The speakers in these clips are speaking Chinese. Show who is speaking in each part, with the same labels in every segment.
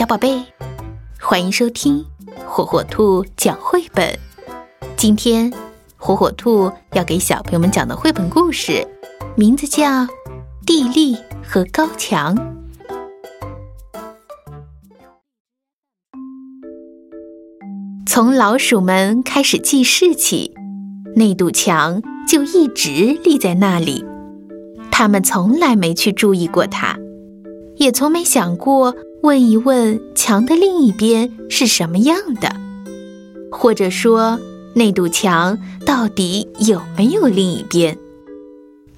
Speaker 1: 小宝贝，欢迎收听火火兔讲绘本。今天，火火兔要给小朋友们讲的绘本故事，名字叫《地利和高墙》。从老鼠们开始记事起，那堵墙就一直立在那里。他们从来没去注意过它，也从没想过问一问墙的另一边是什么样的，或者说那堵墙到底有没有另一边。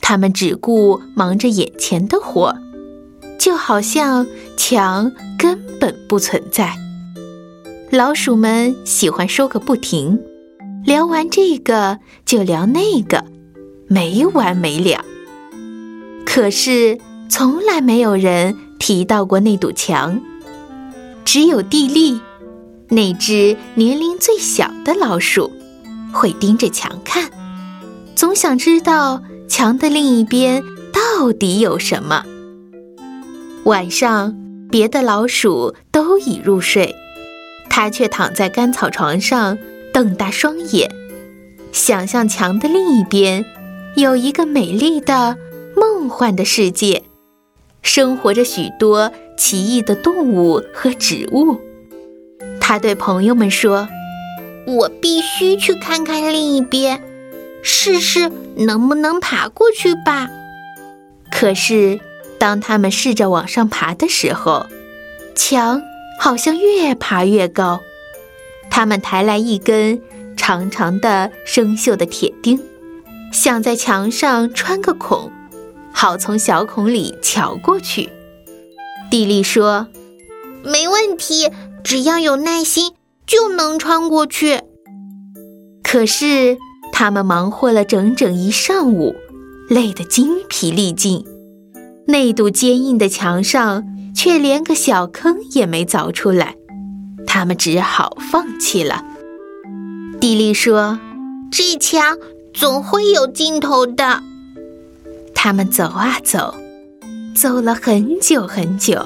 Speaker 1: 他们只顾忙着眼前的活，就好像墙根本不存在。老鼠们喜欢说个不停，聊完这个就聊那个，没完没了。可是，从来没有人提到过那堵墙。只有地利，那只年龄最小的老鼠，会盯着墙看，总想知道墙的另一边到底有什么。晚上，别的老鼠都已入睡，它却躺在干草床上，瞪大双眼，想象墙的另一边有一个美丽的。梦幻的世界，生活着许多奇异的动物和植物。他对朋友们说：“
Speaker 2: 我必须去看看另一边，试试能不能爬过去吧。”
Speaker 1: 可是，当他们试着往上爬的时候，墙好像越爬越高。他们抬来一根长长的生锈的铁钉，想在墙上穿个孔。好，从小孔里瞧过去。蒂莉说：“
Speaker 2: 没问题，只要有耐心，就能穿过去。”
Speaker 1: 可是他们忙活了整整一上午，累得精疲力尽，那堵坚硬的墙上却连个小坑也没凿出来，他们只好放弃了。蒂莉说：“
Speaker 2: 这墙总会有尽头的。”
Speaker 1: 他们走啊走，走了很久很久，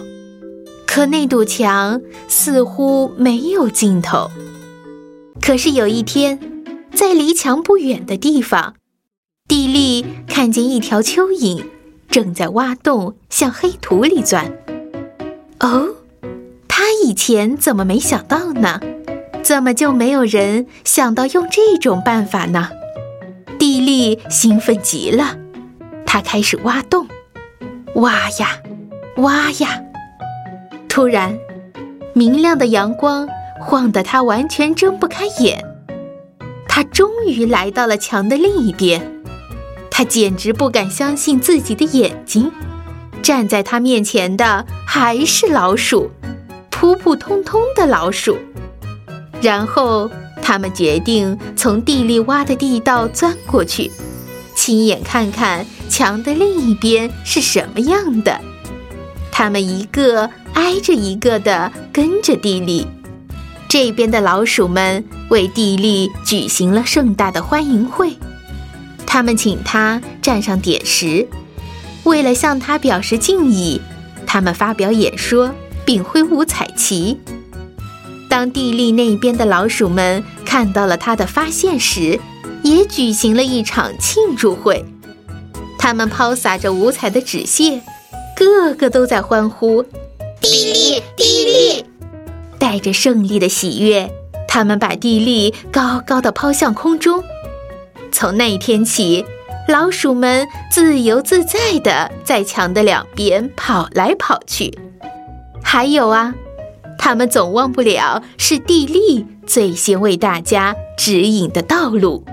Speaker 1: 可那堵墙似乎没有尽头。可是有一天，在离墙不远的地方，蒂莉看见一条蚯蚓正在挖洞向黑土里钻。哦，他以前怎么没想到呢？怎么就没有人想到用这种办法呢？蒂莉兴奋极了。他开始挖洞，挖呀，挖呀。突然，明亮的阳光晃得他完全睁不开眼。他终于来到了墙的另一边，他简直不敢相信自己的眼睛。站在他面前的还是老鼠，普普通通的老鼠。然后，他们决定从地里挖的地道钻过去。亲眼看看墙的另一边是什么样的，他们一个挨着一个的跟着地利。这边的老鼠们为地利举行了盛大的欢迎会，他们请他站上点石，为了向他表示敬意，他们发表演说并挥舞彩旗。当地利那边的老鼠们看到了他的发现时，也举行了一场庆祝会，他们抛洒着五彩的纸屑，个个都在欢呼：“
Speaker 2: 地利，地利！”
Speaker 1: 带着胜利的喜悦，他们把地利高高的抛向空中。从那天起，老鼠们自由自在地在墙的两边跑来跑去。还有啊，他们总忘不了是地利最先为大家指引的道路。